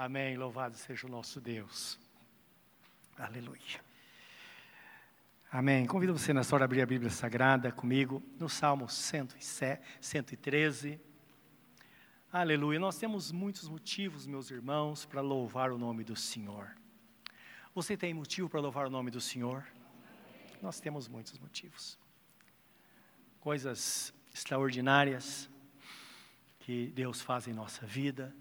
Amém. Louvado seja o nosso Deus. Aleluia. Amém. Convido você nessa hora a abrir a Bíblia Sagrada comigo no Salmo 113. Aleluia. Nós temos muitos motivos, meus irmãos, para louvar o nome do Senhor. Você tem motivo para louvar o nome do Senhor? Nós temos muitos motivos. Coisas extraordinárias que Deus faz em nossa vida.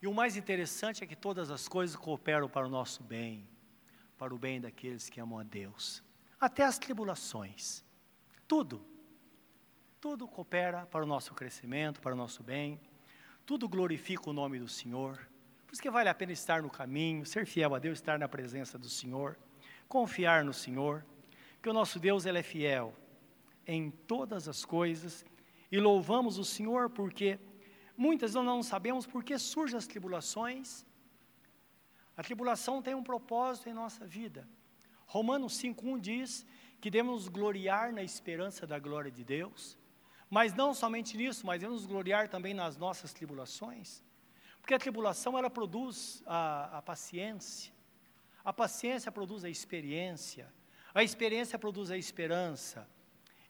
E o mais interessante é que todas as coisas cooperam para o nosso bem, para o bem daqueles que amam a Deus. Até as tribulações. Tudo tudo coopera para o nosso crescimento, para o nosso bem. Tudo glorifica o nome do Senhor. Por isso que vale a pena estar no caminho, ser fiel a Deus, estar na presença do Senhor, confiar no Senhor, que o nosso Deus ele é fiel em todas as coisas e louvamos o Senhor porque muitas vezes não sabemos por que surgem as tribulações. A tribulação tem um propósito em nossa vida. Romanos 5:1 diz que devemos gloriar na esperança da glória de Deus. Mas não somente nisso, mas devemos gloriar também nas nossas tribulações. Porque a tribulação, ela produz a, a paciência. A paciência produz a experiência. A experiência produz a esperança.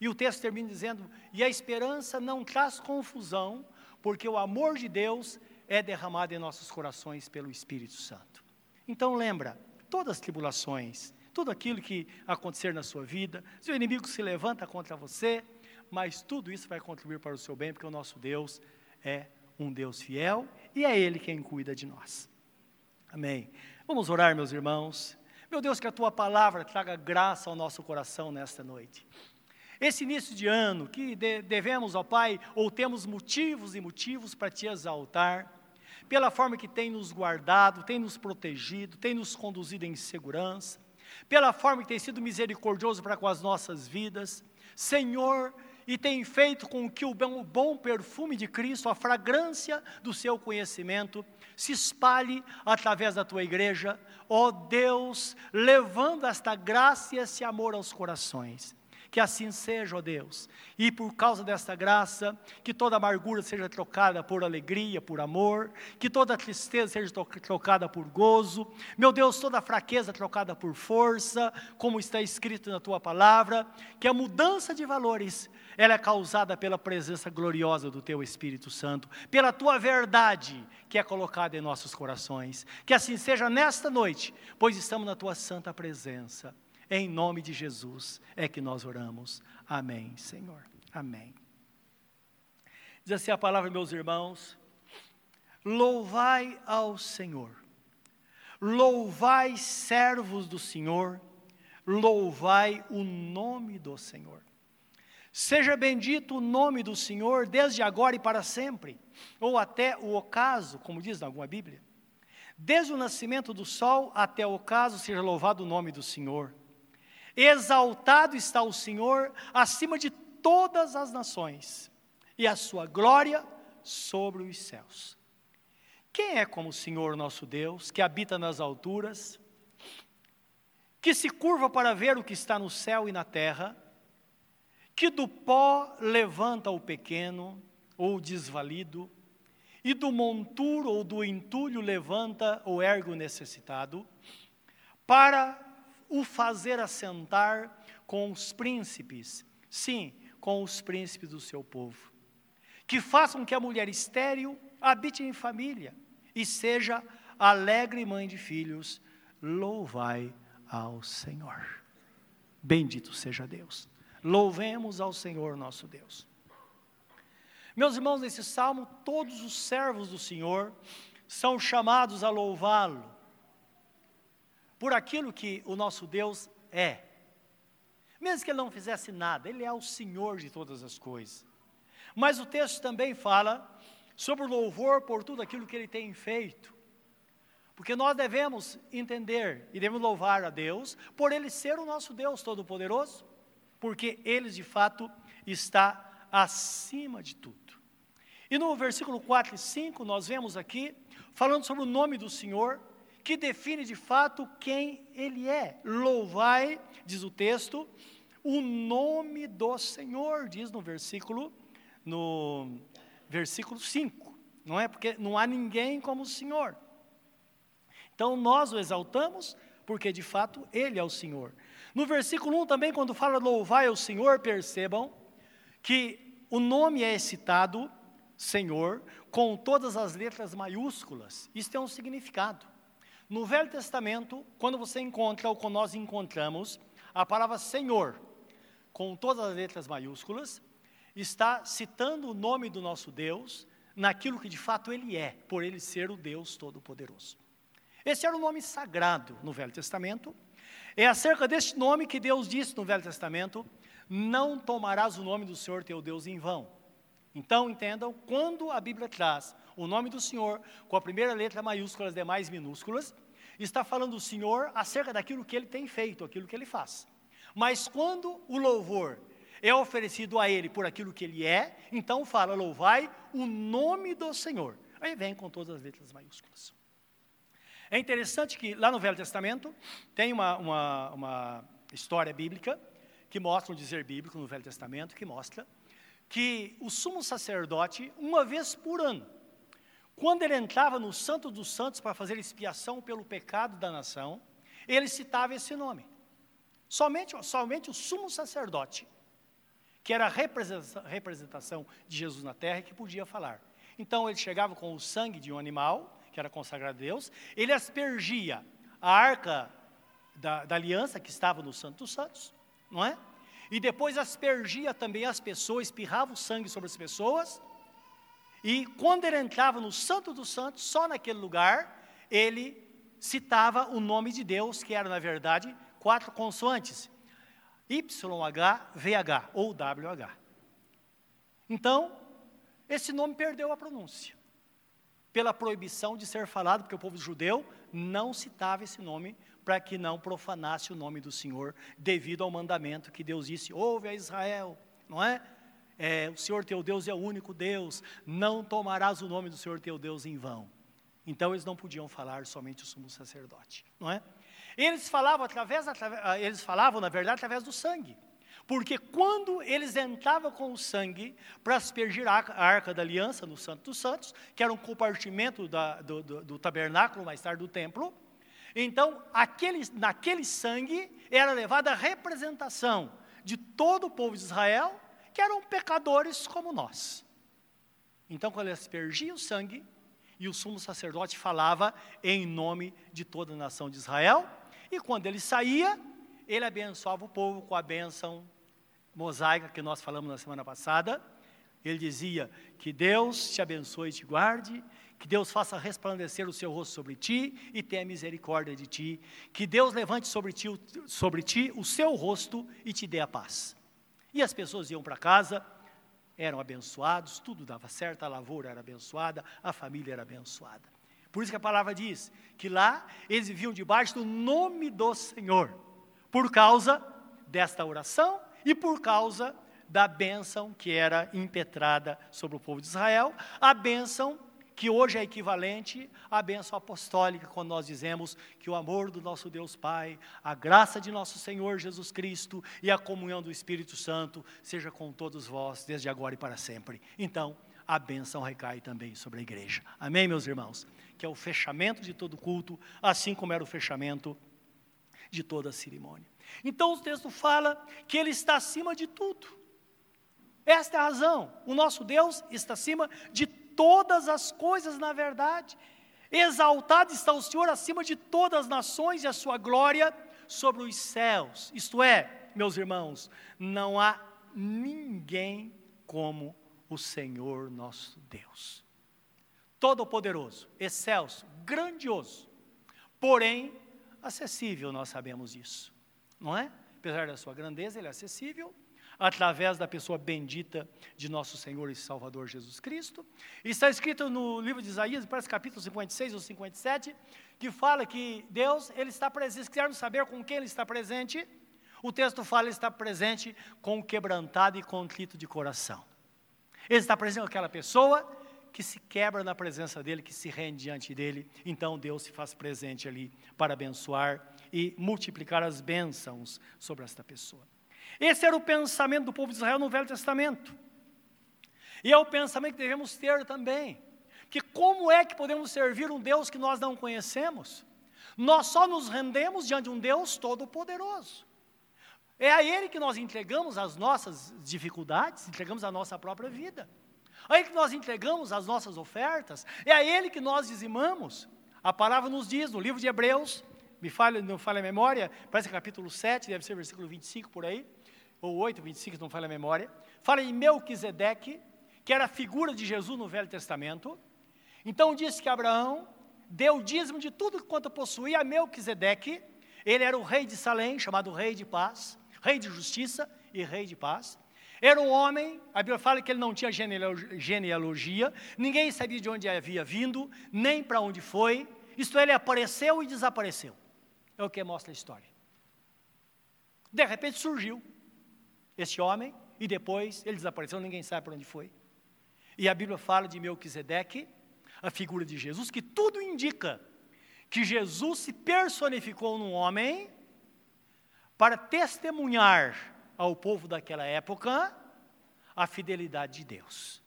E o texto termina dizendo: E a esperança não traz confusão, porque o amor de Deus é derramado em nossos corações pelo Espírito Santo. Então lembra, todas as tribulações, tudo aquilo que acontecer na sua vida, se o inimigo se levanta contra você, mas tudo isso vai contribuir para o seu bem, porque o nosso Deus é um Deus fiel e é Ele quem cuida de nós. Amém. Vamos orar, meus irmãos. Meu Deus, que a tua palavra traga graça ao nosso coração nesta noite. Esse início de ano, que devemos, ó Pai, ou temos motivos e motivos para te exaltar, pela forma que tem nos guardado, tem nos protegido, tem nos conduzido em segurança, pela forma que tem sido misericordioso para com as nossas vidas. Senhor, e tem feito com que o bom perfume de Cristo, a fragrância do seu conhecimento, se espalhe através da tua igreja, ó Deus, levando esta graça e esse amor aos corações. Que assim seja, ó Deus. E por causa desta graça, que toda amargura seja trocada por alegria, por amor, que toda tristeza seja trocada por gozo. Meu Deus, toda fraqueza trocada por força, como está escrito na tua palavra, que a mudança de valores ela é causada pela presença gloriosa do teu Espírito Santo, pela tua verdade que é colocada em nossos corações. Que assim seja nesta noite, pois estamos na tua santa presença. Em nome de Jesus é que nós oramos. Amém, Senhor. Amém. Diz assim a palavra, meus irmãos: Louvai ao Senhor, louvai servos do Senhor, louvai o nome do Senhor. Seja bendito o nome do Senhor desde agora e para sempre, ou até o ocaso, como diz em alguma Bíblia. Desde o nascimento do sol até o ocaso, seja louvado o nome do Senhor. Exaltado está o Senhor acima de todas as nações, e a sua glória sobre os céus. Quem é como o Senhor nosso Deus, que habita nas alturas, que se curva para ver o que está no céu e na terra, que do pó levanta o pequeno ou desvalido, e do monturo ou do entulho levanta o ergo necessitado, para o fazer assentar com os príncipes, sim, com os príncipes do seu povo. Que façam que a mulher estéril habite em família e seja alegre mãe de filhos, louvai ao Senhor. Bendito seja Deus. Louvemos ao Senhor nosso Deus. Meus irmãos, nesse salmo, todos os servos do Senhor são chamados a louvá-lo por aquilo que o nosso Deus é. Mesmo que ele não fizesse nada, ele é o Senhor de todas as coisas. Mas o texto também fala sobre o louvor por tudo aquilo que ele tem feito. Porque nós devemos entender e devemos louvar a Deus por ele ser o nosso Deus todo-poderoso, porque ele de fato está acima de tudo. E no versículo 4 e 5 nós vemos aqui falando sobre o nome do Senhor, que define de fato quem ele é. Louvai, diz o texto, o nome do Senhor, diz no versículo no versículo 5. não é? Porque não há ninguém como o Senhor. Então nós o exaltamos, porque de fato Ele é o Senhor. No versículo 1 também, quando fala louvai ao Senhor, percebam que o nome é citado, Senhor, com todas as letras maiúsculas. Isso tem um significado. No Velho Testamento, quando você encontra, ou quando nós encontramos, a palavra Senhor, com todas as letras maiúsculas, está citando o nome do nosso Deus naquilo que de fato Ele é, por Ele ser o Deus Todo-Poderoso. Esse era o nome sagrado no Velho Testamento. É acerca deste nome que Deus disse no Velho Testamento: Não tomarás o nome do Senhor teu Deus em vão. Então, entendam, quando a Bíblia traz o nome do Senhor com a primeira letra maiúscula, as demais minúsculas, está falando do Senhor acerca daquilo que ele tem feito, aquilo que ele faz. Mas quando o louvor é oferecido a ele por aquilo que ele é, então fala: louvai o nome do Senhor. Aí vem com todas as letras maiúsculas. É interessante que lá no Velho Testamento tem uma, uma, uma história bíblica que mostra um dizer bíblico no Velho Testamento que mostra que o sumo sacerdote, uma vez por ano, quando ele entrava no Santo dos Santos para fazer expiação pelo pecado da nação, ele citava esse nome. Somente, somente o sumo sacerdote, que era a representação de Jesus na terra, que podia falar. Então ele chegava com o sangue de um animal, que era consagrado a Deus, ele aspergia a arca da, da aliança que estava no Santo dos Santos, não é? E depois aspergia também as pessoas, espirrava o sangue sobre as pessoas. E quando ele entrava no Santo dos Santos, só naquele lugar, ele citava o nome de Deus, que era, na verdade, quatro consoantes: YH, VH ou WH. Então, esse nome perdeu a pronúncia. Pela proibição de ser falado, porque o povo judeu não citava esse nome para que não profanasse o nome do Senhor, devido ao mandamento que Deus disse: ouve a Israel, não é? É? O Senhor teu Deus é o único Deus, não tomarás o nome do Senhor teu Deus em vão. Então eles não podiam falar somente o sumo sacerdote, não é? Eles falavam através, através ah, eles falavam na verdade através do sangue. Porque quando eles entravam com o sangue para aspergir a arca da aliança no Santo dos Santos, que era um compartimento da, do, do, do tabernáculo, mais tarde do templo, então, aquele, naquele sangue era levada a representação de todo o povo de Israel, que eram pecadores como nós. Então, quando ele aspergia o sangue, e o sumo sacerdote falava em nome de toda a nação de Israel, e quando ele saía, ele abençoava o povo com a bênção mosaica que nós falamos na semana passada. Ele dizia: Que Deus te abençoe e te guarde, que Deus faça resplandecer o seu rosto sobre ti e tenha misericórdia de ti. Que Deus levante sobre ti, sobre ti o seu rosto e te dê a paz. E as pessoas iam para casa, eram abençoados, tudo dava certo, a lavoura era abençoada, a família era abençoada. Por isso que a palavra diz que lá eles viviam debaixo do nome do Senhor, por causa desta oração e por causa da bênção que era impetrada sobre o povo de Israel, a bênção que hoje é equivalente à bênção apostólica, quando nós dizemos que o amor do nosso Deus Pai, a graça de nosso Senhor Jesus Cristo e a comunhão do Espírito Santo seja com todos vós, desde agora e para sempre. Então, a bênção recai também sobre a igreja. Amém, meus irmãos? Que é o fechamento de todo culto, assim como era o fechamento de toda a cerimônia. Então, o texto fala que ele está acima de tudo. Esta é a razão. O nosso Deus está acima de todas as coisas na verdade. Exaltado está o Senhor acima de todas as nações e a sua glória sobre os céus. Isto é, meus irmãos, não há ninguém como o Senhor nosso Deus. Todo-poderoso, excelso, grandioso, porém acessível, nós sabemos isso, não é? Apesar da sua grandeza, ele é acessível através da pessoa bendita de nosso Senhor e Salvador Jesus Cristo. Está escrito no livro de Isaías, parece capítulo 56 ou 57, que fala que Deus, ele está presente. Se quisermos saber com quem ele está presente, o texto fala ele está presente com o quebrantado e contrito de coração. Ele está presente com aquela pessoa que se quebra na presença dele, que se rende diante dele. Então Deus se faz presente ali para abençoar e multiplicar as bênçãos sobre esta pessoa. Esse era o pensamento do povo de Israel no Velho Testamento. E é o pensamento que devemos ter também. que como é que podemos servir um Deus que nós não conhecemos? Nós só nos rendemos diante de um Deus todo-poderoso. É a Ele que nós entregamos as nossas dificuldades, entregamos a nossa própria vida. É a Ele que nós entregamos as nossas ofertas, é a Ele que nós dizimamos. A palavra nos diz no livro de Hebreus, me falha, não falha a memória, parece que capítulo 7, deve ser versículo 25 por aí, ou 8, 25, não falha a memória. Fala em Melquisedeque, que era a figura de Jesus no Velho Testamento. Então diz que Abraão deu o dízimo de tudo quanto possuía a Melquisedeque. Ele era o rei de Salém, chamado rei de paz rei de justiça e rei de paz. Era um homem, a Bíblia fala que ele não tinha genealogia, ninguém sabia de onde havia vindo, nem para onde foi, isto é, ele apareceu e desapareceu. É o que mostra a história. De repente surgiu este homem e depois ele desapareceu, ninguém sabe para onde foi. E a Bíblia fala de Melquisedeque, a figura de Jesus, que tudo indica que Jesus se personificou num homem para testemunhar ao povo daquela época a fidelidade de Deus.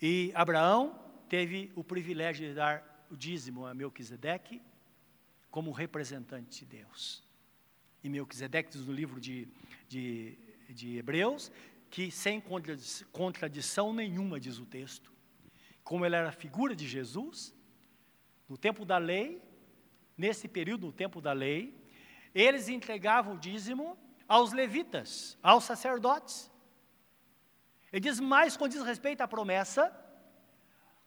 E Abraão teve o privilégio de dar o dízimo a Melquisedeque como representante de Deus. E Melquisedeque diz no livro de, de, de Hebreus que sem contradição nenhuma, diz o texto, como ele era a figura de Jesus, no tempo da lei, nesse período, no tempo da lei, eles entregavam o dízimo aos levitas, aos sacerdotes. Ele diz mais quando diz respeito à promessa,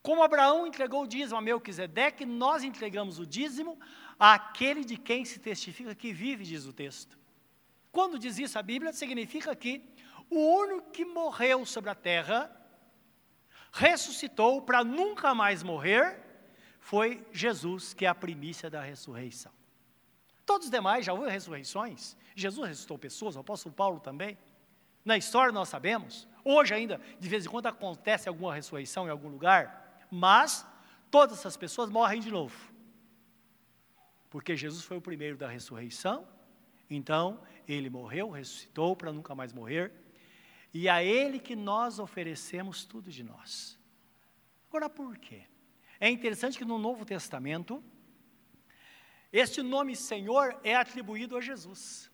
como Abraão entregou o dízimo a Melquisedeque, nós entregamos o dízimo àquele de quem se testifica que vive, diz o texto. Quando diz isso a Bíblia, significa que o único que morreu sobre a terra, ressuscitou para nunca mais morrer, foi Jesus, que é a primícia da ressurreição. Todos os demais já houve ressurreições. Jesus ressuscitou pessoas, o apóstolo Paulo também. Na história nós sabemos. Hoje ainda, de vez em quando, acontece alguma ressurreição em algum lugar. Mas todas essas pessoas morrem de novo. Porque Jesus foi o primeiro da ressurreição. Então, ele morreu, ressuscitou para nunca mais morrer. E a ele que nós oferecemos tudo de nós. Agora, por quê? É interessante que no Novo Testamento, este nome Senhor é atribuído a Jesus.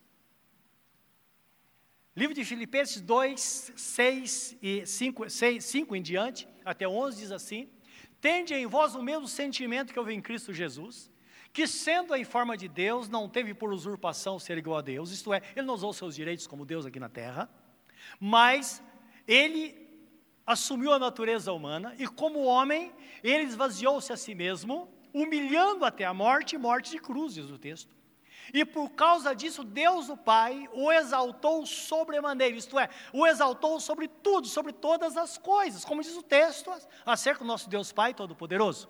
Livro de Filipenses 2, 6 e 5, 6, 5 em diante, até 11 diz assim: Tende em vós o mesmo sentimento que houve em Cristo Jesus, que sendo em forma de Deus, não teve por usurpação ser igual a Deus, isto é, ele não usou seus direitos como Deus aqui na terra, mas ele assumiu a natureza humana e como homem, ele esvaziou-se a si mesmo, humilhando até a morte, morte de cruz, diz o texto. E por causa disso, Deus o Pai o exaltou sobremaneira, isto é, o exaltou sobre tudo, sobre todas as coisas, como diz o texto acerca do nosso Deus Pai Todo-Poderoso.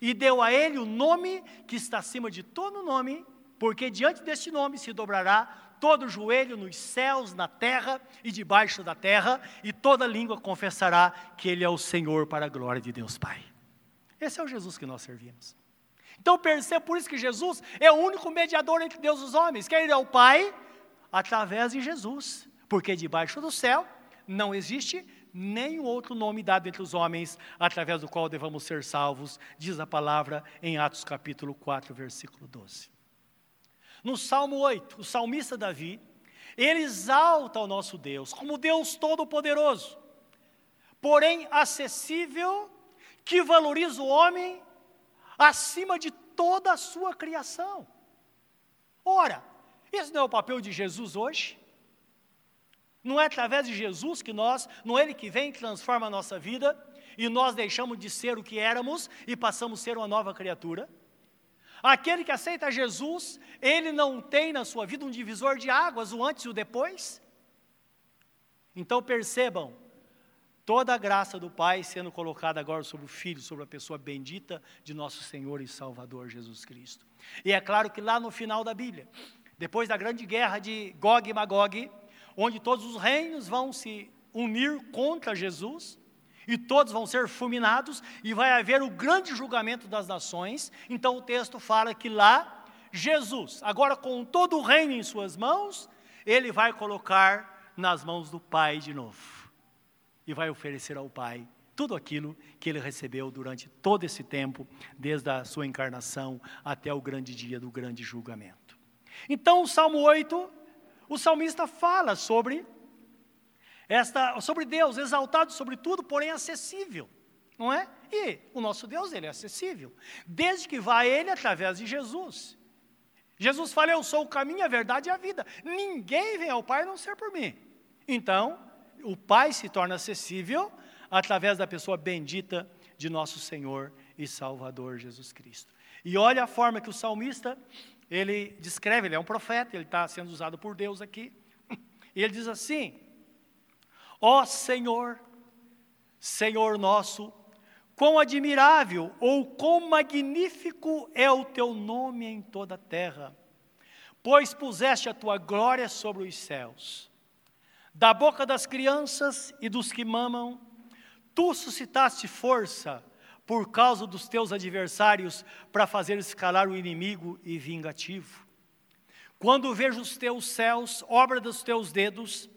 E deu a ele o nome que está acima de todo nome, porque diante deste nome se dobrará todo joelho nos céus, na terra e debaixo da terra, e toda língua confessará que Ele é o Senhor para a glória de Deus Pai. Esse é o Jesus que nós servimos. Então perceba por isso que Jesus é o único mediador entre Deus e os homens, que ele é o Pai através de Jesus, porque debaixo do céu não existe nenhum outro nome dado entre os homens através do qual devamos ser salvos, diz a palavra em Atos capítulo 4, versículo 12. No Salmo 8, o salmista Davi, ele exalta o nosso Deus como Deus todo-poderoso, porém acessível que valoriza o homem acima de toda a sua criação. Ora, esse não é o papel de Jesus hoje? Não é através de Jesus que nós, não é Ele que vem e transforma a nossa vida, e nós deixamos de ser o que éramos e passamos a ser uma nova criatura? Aquele que aceita Jesus, ele não tem na sua vida um divisor de águas, o antes e o depois? Então percebam, toda a graça do Pai sendo colocada agora sobre o Filho, sobre a pessoa bendita de nosso Senhor e Salvador Jesus Cristo. E é claro que lá no final da Bíblia, depois da grande guerra de Gog e Magog, onde todos os reinos vão se unir contra Jesus, e todos vão ser fulminados, e vai haver o grande julgamento das nações. Então o texto fala que lá, Jesus, agora com todo o reino em suas mãos, ele vai colocar nas mãos do Pai de novo e vai oferecer ao Pai tudo aquilo que ele recebeu durante todo esse tempo, desde a sua encarnação até o grande dia do grande julgamento. Então, o Salmo 8, o salmista fala sobre esta, sobre Deus, exaltado sobre tudo, porém acessível, não é? E o nosso Deus, ele é acessível, desde que vá a ele através de Jesus. Jesus fala: Eu sou o caminho, a verdade e a vida. Ninguém vem ao Pai a não ser por mim. Então, o Pai se torna acessível através da pessoa bendita de nosso Senhor e Salvador Jesus Cristo. E olha a forma que o salmista ele descreve, ele é um profeta, ele está sendo usado por Deus aqui. E ele diz assim: Ó oh Senhor, Senhor nosso, quão admirável ou quão magnífico é o teu nome em toda a terra, pois puseste a tua glória sobre os céus. Da boca das crianças e dos que mamam, tu suscitaste força por causa dos teus adversários para fazer escalar o inimigo e vingativo. Quando vejo os teus céus, obra dos teus dedos,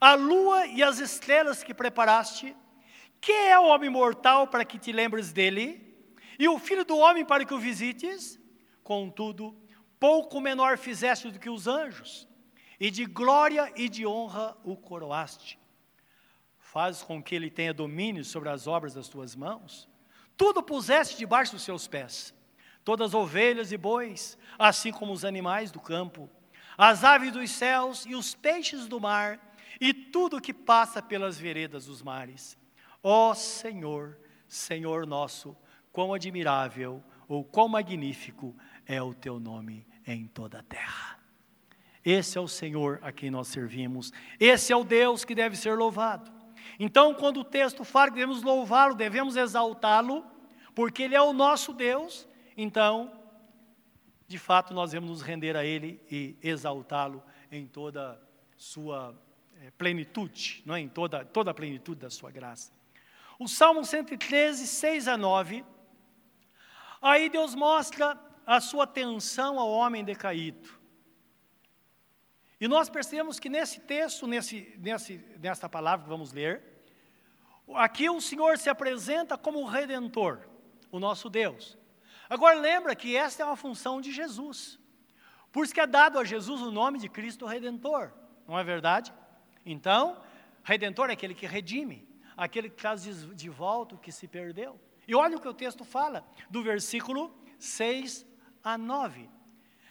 a lua e as estrelas que preparaste, que é o homem mortal para que te lembres dele, e o filho do homem para que o visites? Contudo, pouco menor fizeste do que os anjos, e de glória e de honra o coroaste. Fazes com que ele tenha domínio sobre as obras das tuas mãos. Tudo puseste debaixo dos seus pés, todas as ovelhas e bois, assim como os animais do campo, as aves dos céus e os peixes do mar, e tudo que passa pelas veredas dos mares. Ó Senhor, Senhor nosso, quão admirável ou quão magnífico é o teu nome em toda a terra. Esse é o Senhor a quem nós servimos, esse é o Deus que deve ser louvado. Então, quando o texto fala que devemos louvá-lo, devemos exaltá-lo, porque Ele é o nosso Deus, então, de fato, nós devemos nos render a Ele e exaltá-lo em toda a sua é, plenitude, não é? em toda, toda a plenitude da sua graça. O Salmo 113, 6 a 9, aí Deus mostra a sua atenção ao homem decaído. E nós percebemos que nesse texto, nesse, nesse, nesta palavra que vamos ler, aqui o Senhor se apresenta como o Redentor, o nosso Deus. Agora lembra que esta é uma função de Jesus. Por isso que é dado a Jesus o nome de Cristo Redentor, não é verdade? Então, redentor é aquele que redime, aquele que traz de volta o que se perdeu. E olha o que o texto fala, do versículo 6 a 9.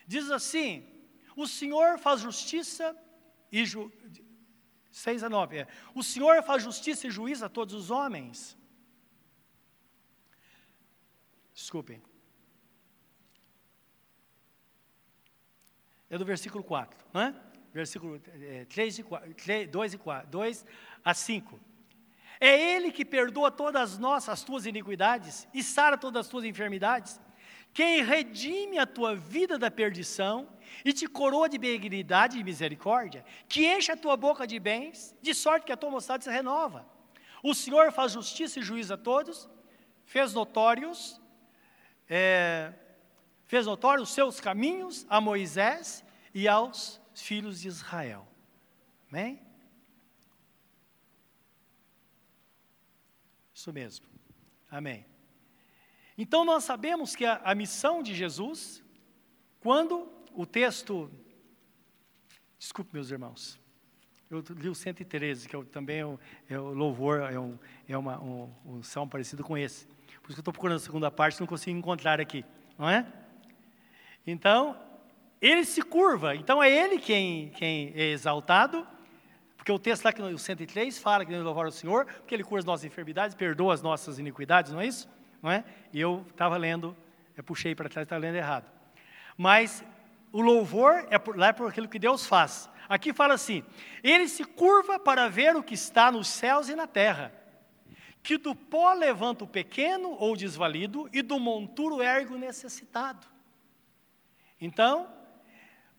Diz assim: O Senhor faz justiça e ju... 6 a 9, é. O Senhor faz justiça e juízo a todos os homens. Desculpem. É do versículo 4, não é? versículo 3 e 4, 3, 2, e 4, 2 a 5. É Ele que perdoa todas as nossas, as tuas iniquidades e sara todas as tuas enfermidades, quem redime a tua vida da perdição e te coroa de benignidade e misericórdia, que enche a tua boca de bens, de sorte que a tua mocidade se renova. O Senhor faz justiça e juízo a todos, fez notórios, é, fez notórios os seus caminhos a Moisés e aos filhos de Israel. Amém? Isso mesmo. Amém. Então nós sabemos que a, a missão de Jesus, quando o texto. Desculpe, meus irmãos. Eu li o 113, que é, também é o, é o louvor, é, um, é uma, um, um salmo parecido com esse. Por isso que eu estou procurando a segunda parte, não consigo encontrar aqui, não é? Então, ele se curva, então é ele quem, quem é exaltado, porque o texto lá que no 103 fala que devemos louvar o Senhor, porque ele cura as nossas enfermidades, perdoa as nossas iniquidades, não é isso? Não é? E eu estava lendo, eu puxei para trás, estava lendo errado. Mas o louvor é por, lá é por aquilo que Deus faz. Aqui fala assim: ele se curva para ver o que está nos céus e na terra, que do pó levanta o pequeno ou desvalido, e do monturo ergue o necessitado. Então,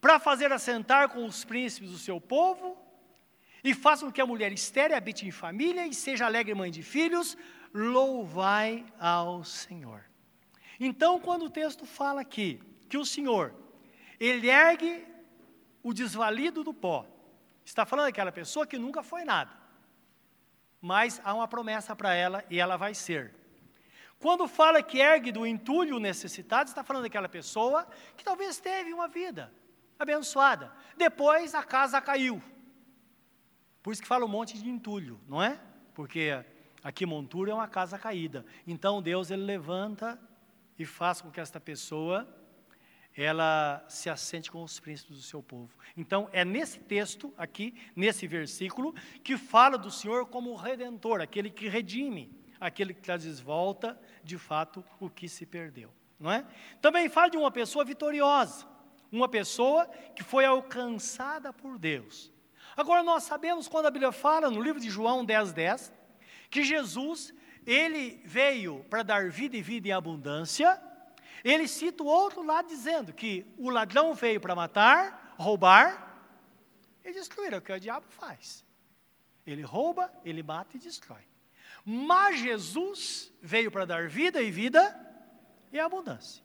para fazer assentar com os príncipes o seu povo, e faça com que a mulher estéreo habite em família e seja alegre mãe de filhos, louvai ao Senhor. Então, quando o texto fala aqui que o Senhor, ele ergue o desvalido do pó, está falando daquela pessoa que nunca foi nada, mas há uma promessa para ela e ela vai ser. Quando fala que ergue do entulho necessitado, está falando daquela pessoa que talvez teve uma vida abençoada. Depois a casa caiu. Por isso que fala um monte de entulho, não é? Porque aqui montura é uma casa caída. Então Deus ele levanta e faz com que esta pessoa ela se assente com os príncipes do seu povo. Então, é nesse texto aqui, nesse versículo, que fala do Senhor como o redentor, aquele que redime, aquele que traz de volta, de fato, o que se perdeu. Não é? Também fala de uma pessoa vitoriosa, uma pessoa que foi alcançada por Deus. Agora, nós sabemos, quando a Bíblia fala, no livro de João 10, 10, que Jesus, ele veio para dar vida e vida em abundância, ele cita o outro lado dizendo que o ladrão veio para matar, roubar e destruir, é o que o diabo faz. Ele rouba, ele mata e destrói. Mas Jesus veio para dar vida e vida e abundância.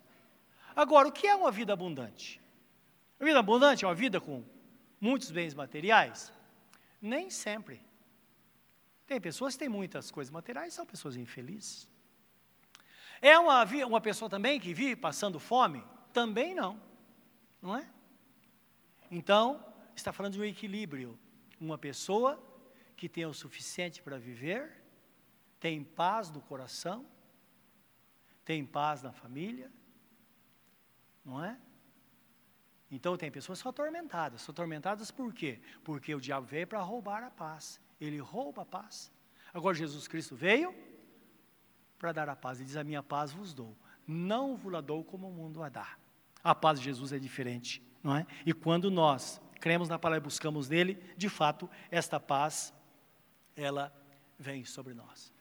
Agora, o que é uma vida abundante? A vida abundante é uma vida com muitos bens materiais? Nem sempre. Tem pessoas que têm muitas coisas materiais, são pessoas infelizes. É uma, uma pessoa também que vive passando fome? Também não. Não é? Então, está falando de um equilíbrio. Uma pessoa que tem o suficiente para viver, tem paz no coração, tem paz na família, não é? Então tem pessoas que são atormentadas. São atormentadas por quê? Porque o diabo veio para roubar a paz. Ele rouba a paz. Agora Jesus Cristo veio para dar a paz. Ele diz: A minha paz vos dou. Não vos la dou como o mundo a dá. A paz de Jesus é diferente, não é? E quando nós cremos na palavra e buscamos nele, de fato, esta paz, ela vem sobre nós.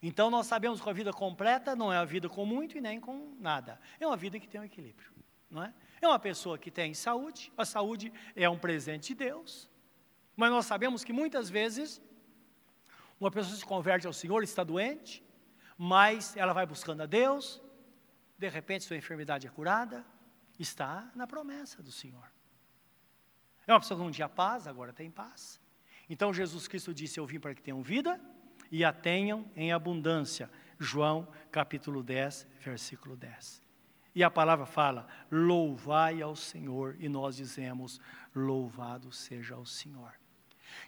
Então nós sabemos que a vida completa não é a vida com muito e nem com nada. É uma vida que tem um equilíbrio, não é? É uma pessoa que tem saúde, a saúde é um presente de Deus, mas nós sabemos que muitas vezes uma pessoa se converte ao Senhor, está doente, mas ela vai buscando a Deus, de repente sua enfermidade é curada, está na promessa do Senhor. É uma pessoa que não tinha paz, agora tem paz. Então Jesus Cristo disse: Eu vim para que tenham vida e a tenham em abundância. João capítulo 10, versículo 10. E a palavra fala: Louvai ao Senhor, e nós dizemos: Louvado seja o Senhor.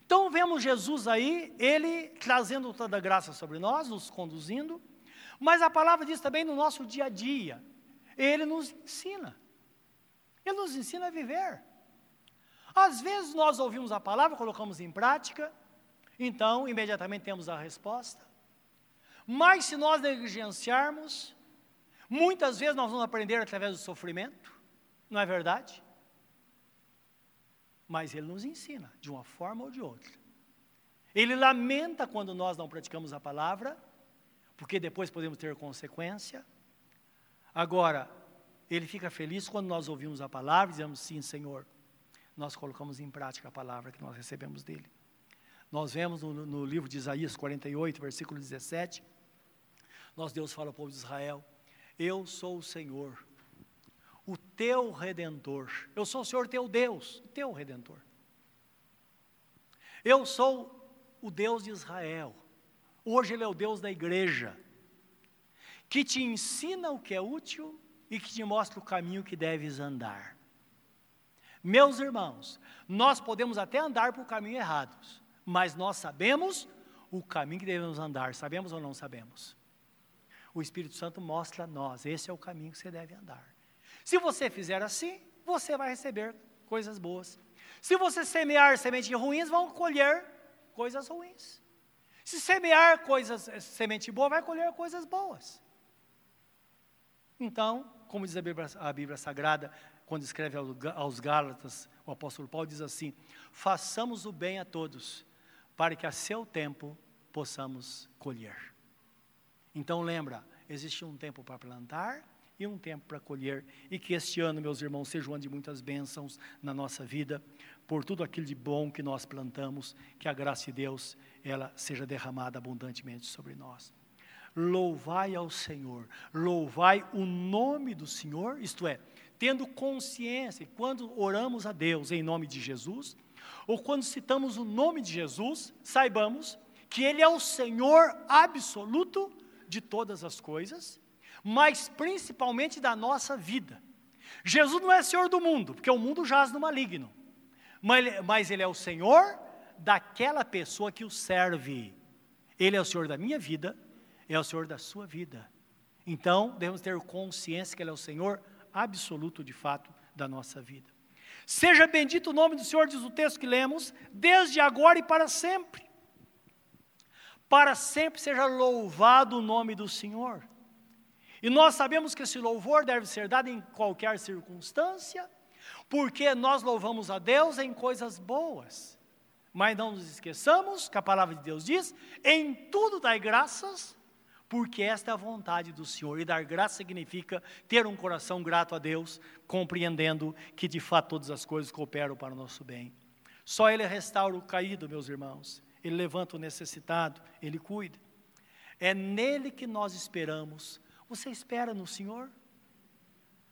Então vemos Jesus aí, ele trazendo toda a graça sobre nós, nos conduzindo, mas a palavra diz também no nosso dia a dia, ele nos ensina, ele nos ensina a viver. Às vezes nós ouvimos a palavra, colocamos em prática, então imediatamente temos a resposta, mas se nós negligenciarmos, muitas vezes nós vamos aprender através do sofrimento, não é verdade? Mas ele nos ensina, de uma forma ou de outra. Ele lamenta quando nós não praticamos a palavra, porque depois podemos ter consequência. Agora, ele fica feliz quando nós ouvimos a palavra e dizemos: Sim, Senhor, nós colocamos em prática a palavra que nós recebemos dele. Nós vemos no, no livro de Isaías 48, versículo 17, nós Deus fala ao povo de Israel: Eu sou o Senhor, o teu redentor. Eu sou o Senhor teu Deus, o teu redentor. Eu sou o Deus de Israel. Hoje Ele é o Deus da igreja, que te ensina o que é útil e que te mostra o caminho que deves andar. Meus irmãos, nós podemos até andar por caminho errados, mas nós sabemos o caminho que devemos andar, sabemos ou não sabemos? O Espírito Santo mostra a nós, esse é o caminho que você deve andar. Se você fizer assim, você vai receber coisas boas. Se você semear sementes ruins, vão colher coisas ruins. Se semear coisas, eh, semente boa, vai colher coisas boas. Então, como diz a Bíblia, a Bíblia Sagrada, quando escreve aos Gálatas, o apóstolo Paulo diz assim: façamos o bem a todos, para que a seu tempo possamos colher. Então lembra, existe um tempo para plantar e um tempo para colher. E que este ano, meus irmãos, seja um ano de muitas bênçãos na nossa vida, por tudo aquilo de bom que nós plantamos, que a graça de Deus ela seja derramada abundantemente sobre nós. Louvai ao Senhor, louvai o nome do Senhor, isto é, tendo consciência, quando oramos a Deus em nome de Jesus, ou quando citamos o nome de Jesus, saibamos que Ele é o Senhor absoluto de todas as coisas, mas principalmente da nossa vida. Jesus não é Senhor do mundo, porque o mundo jaz no maligno, mas, Ele é o Senhor daquela pessoa que o serve. Ele é o Senhor da minha vida, é o Senhor da sua vida. Então, devemos ter consciência que Ele é o Senhor absoluto de fato da nossa vida. Seja bendito o nome do Senhor, diz o texto que lemos, desde agora e para sempre. Para sempre seja louvado o nome do Senhor. E nós sabemos que esse louvor deve ser dado em qualquer circunstância, porque nós louvamos a Deus em coisas boas. Mas não nos esqueçamos que a palavra de Deus diz: em tudo dai graças, porque esta é a vontade do Senhor. E dar graça significa ter um coração grato a Deus, compreendendo que de fato todas as coisas cooperam para o nosso bem. Só Ele restaura o caído, meus irmãos. Ele levanta o necessitado, Ele cuida. É nele que nós esperamos. Você espera no Senhor?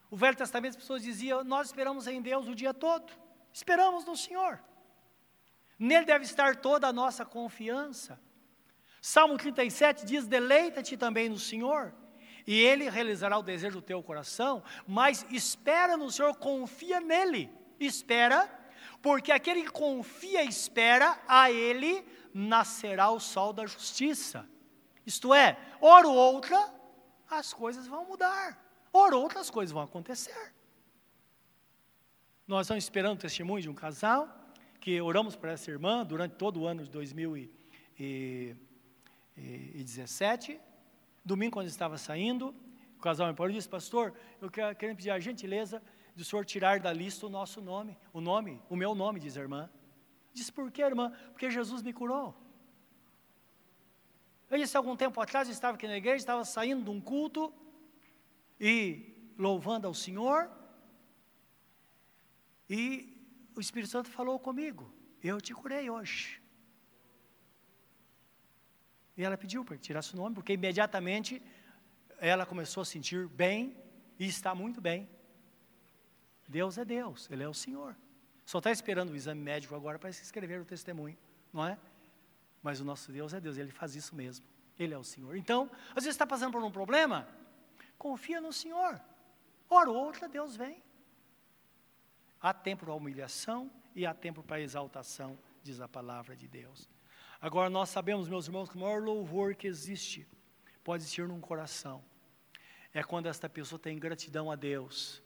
O Velho Testamento as pessoas diziam: Nós esperamos em Deus o dia todo. Esperamos no Senhor. Nele deve estar toda a nossa confiança. Salmo 37 diz: Deleita-te também no Senhor, e Ele realizará o desejo do teu coração, mas espera no Senhor, confia nele, espera, porque aquele que confia e espera, a Ele nascerá o sol da justiça. Isto é, hora ou outra, as coisas vão mudar, ou outras coisas vão acontecer. Nós estamos esperando o testemunho de um casal, que oramos para essa irmã durante todo o ano de 2000 e, e e 17. Domingo, quando estava saindo, o casal me parou e disse, pastor, eu quero, pedir a gentileza de o senhor tirar da lista o nosso nome, o nome, o meu nome, diz a irmã. Disse, por que, irmã? Porque Jesus me curou. Eu disse, algum tempo atrás, eu estava aqui na igreja, estava saindo de um culto e louvando ao Senhor, e o Espírito Santo falou comigo, eu te curei hoje. E ela pediu para que tirasse o nome, porque imediatamente ela começou a sentir bem e está muito bem. Deus é Deus, Ele é o Senhor. Só está esperando o exame médico agora para se escrever o testemunho, não é? Mas o nosso Deus é Deus, Ele faz isso mesmo. Ele é o Senhor. Então, às vezes está passando por um problema, confia no Senhor. Hora ou outra, Deus vem. Há tempo para humilhação e há tempo para exaltação, diz a palavra de Deus. Agora, nós sabemos, meus irmãos, que o maior louvor que existe pode existir num coração. É quando esta pessoa tem gratidão a Deus,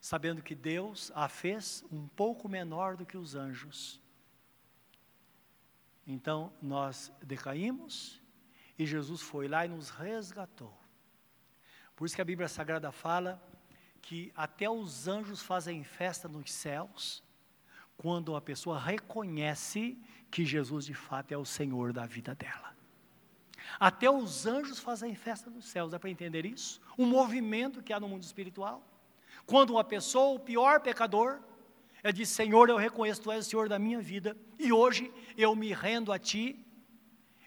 sabendo que Deus a fez um pouco menor do que os anjos. Então, nós decaímos e Jesus foi lá e nos resgatou. Por isso que a Bíblia Sagrada fala que até os anjos fazem festa nos céus quando a pessoa reconhece que Jesus de fato é o Senhor da vida dela. Até os anjos fazem festa nos céus, dá para entender isso? Um movimento que há no mundo espiritual. Quando uma pessoa, o pior pecador, é diz: Senhor, eu reconheço que tu és o Senhor da minha vida, e hoje eu me rendo a ti.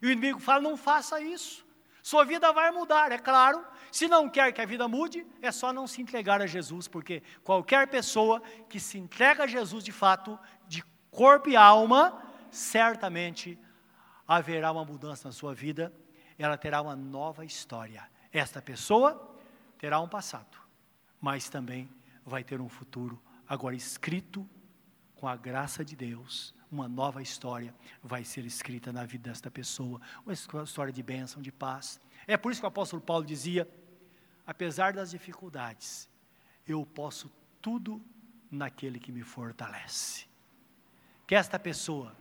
E o inimigo fala: não faça isso, sua vida vai mudar. É claro, se não quer que a vida mude, é só não se entregar a Jesus, porque qualquer pessoa que se entrega a Jesus de fato, de corpo e alma, certamente haverá uma mudança na sua vida, ela terá uma nova história. Esta pessoa terá um passado, mas também vai ter um futuro agora escrito com a graça de Deus. Uma nova história vai ser escrita na vida desta pessoa, uma história de bênção, de paz. É por isso que o apóstolo Paulo dizia: apesar das dificuldades, eu posso tudo naquele que me fortalece. Que esta pessoa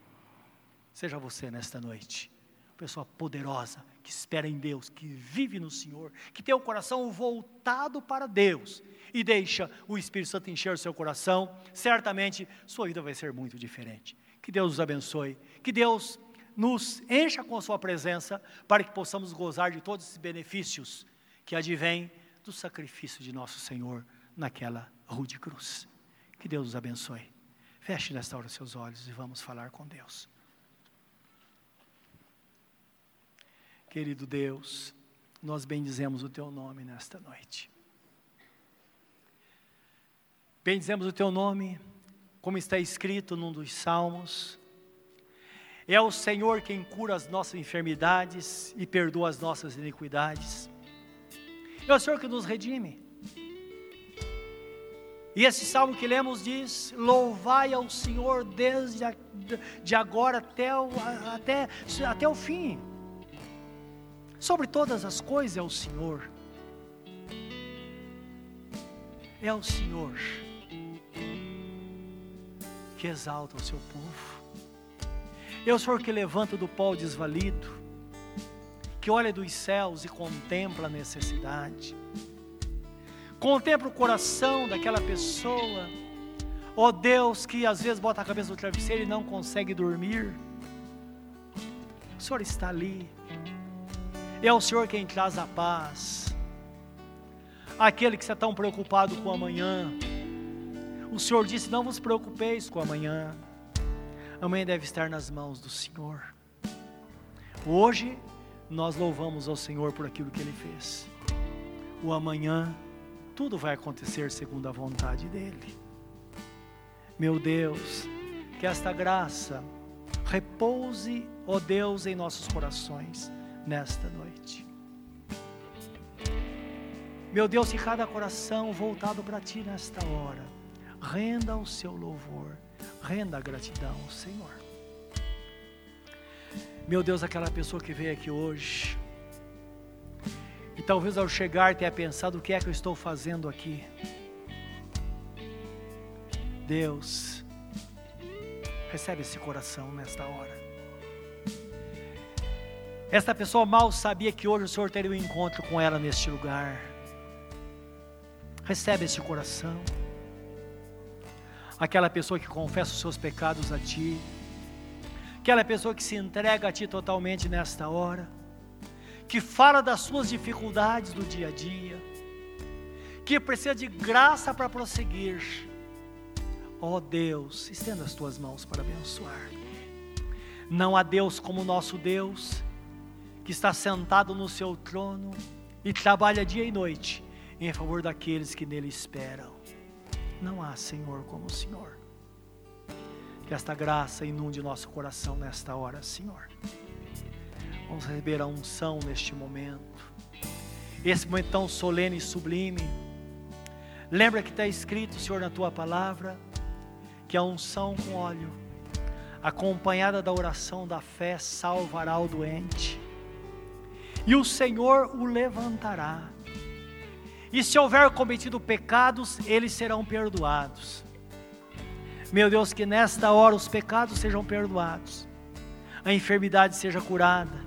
Seja você nesta noite, pessoa poderosa, que espera em Deus, que vive no Senhor, que tem o coração voltado para Deus e deixa o Espírito Santo encher o seu coração, certamente sua vida vai ser muito diferente. Que Deus nos abençoe, que Deus nos encha com a sua presença para que possamos gozar de todos esses benefícios que advêm do sacrifício de nosso Senhor naquela rude cruz. Que Deus nos abençoe. Feche nesta hora os seus olhos e vamos falar com Deus. Querido Deus, nós bendizemos o Teu nome nesta noite. Bendizemos o Teu nome, como está escrito num dos salmos. É o Senhor quem cura as nossas enfermidades e perdoa as nossas iniquidades. É o Senhor que nos redime. E esse salmo que lemos diz: Louvai ao Senhor desde a, de agora até o, até, até o fim. Sobre todas as coisas é o Senhor. É o Senhor que exalta o seu povo. É o Senhor que levanta do pó desvalido, que olha dos céus e contempla a necessidade contempla o coração daquela pessoa, ó oh Deus, que às vezes bota a cabeça no travesseiro e não consegue dormir. O Senhor está ali, é o Senhor quem traz a paz. Aquele que está tão preocupado com amanhã, o Senhor disse: Não vos preocupeis com amanhã, amanhã deve estar nas mãos do Senhor. Hoje nós louvamos ao Senhor por aquilo que Ele fez. O amanhã tudo vai acontecer segundo a vontade dEle. Meu Deus, que esta graça repouse, ó Deus, em nossos corações nesta noite. Meu Deus, que cada coração voltado para Ti nesta hora, renda o seu louvor, renda a gratidão, Senhor. Meu Deus, aquela pessoa que veio aqui hoje, e talvez ao chegar tenha pensado: o que é que eu estou fazendo aqui? Deus, recebe esse coração nesta hora. Esta pessoa mal sabia que hoje o Senhor teria um encontro com ela neste lugar. Recebe esse coração. Aquela pessoa que confessa os seus pecados a Ti. Aquela pessoa que se entrega a Ti totalmente nesta hora que fala das suas dificuldades do dia a dia, que precisa de graça para prosseguir. Ó oh Deus, estenda as tuas mãos para abençoar. Não há Deus como nosso Deus, que está sentado no seu trono e trabalha dia e noite em favor daqueles que nele esperam. Não há Senhor como o Senhor. Que esta graça inunde nosso coração nesta hora, Senhor. Vamos receber a unção neste momento. Esse momento tão solene e sublime. Lembra que está escrito, Senhor, na tua palavra, que a unção com óleo, acompanhada da oração da fé, salvará o doente. E o Senhor o levantará. E se houver cometido pecados, eles serão perdoados. Meu Deus, que nesta hora os pecados sejam perdoados, a enfermidade seja curada,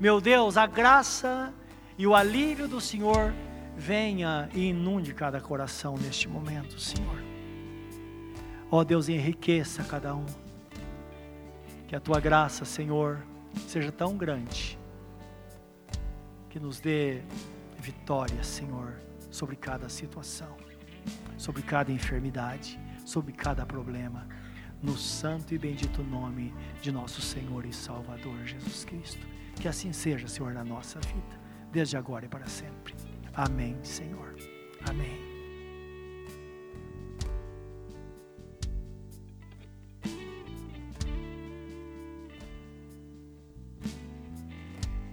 meu Deus, a graça e o alívio do Senhor venha e inunde cada coração neste momento, Senhor. Ó Deus, enriqueça cada um. Que a tua graça, Senhor, seja tão grande que nos dê vitória, Senhor, sobre cada situação, sobre cada enfermidade, sobre cada problema, no santo e bendito nome de nosso Senhor e Salvador Jesus Cristo. Que assim seja, Senhor, na nossa vida, desde agora e para sempre. Amém, Senhor.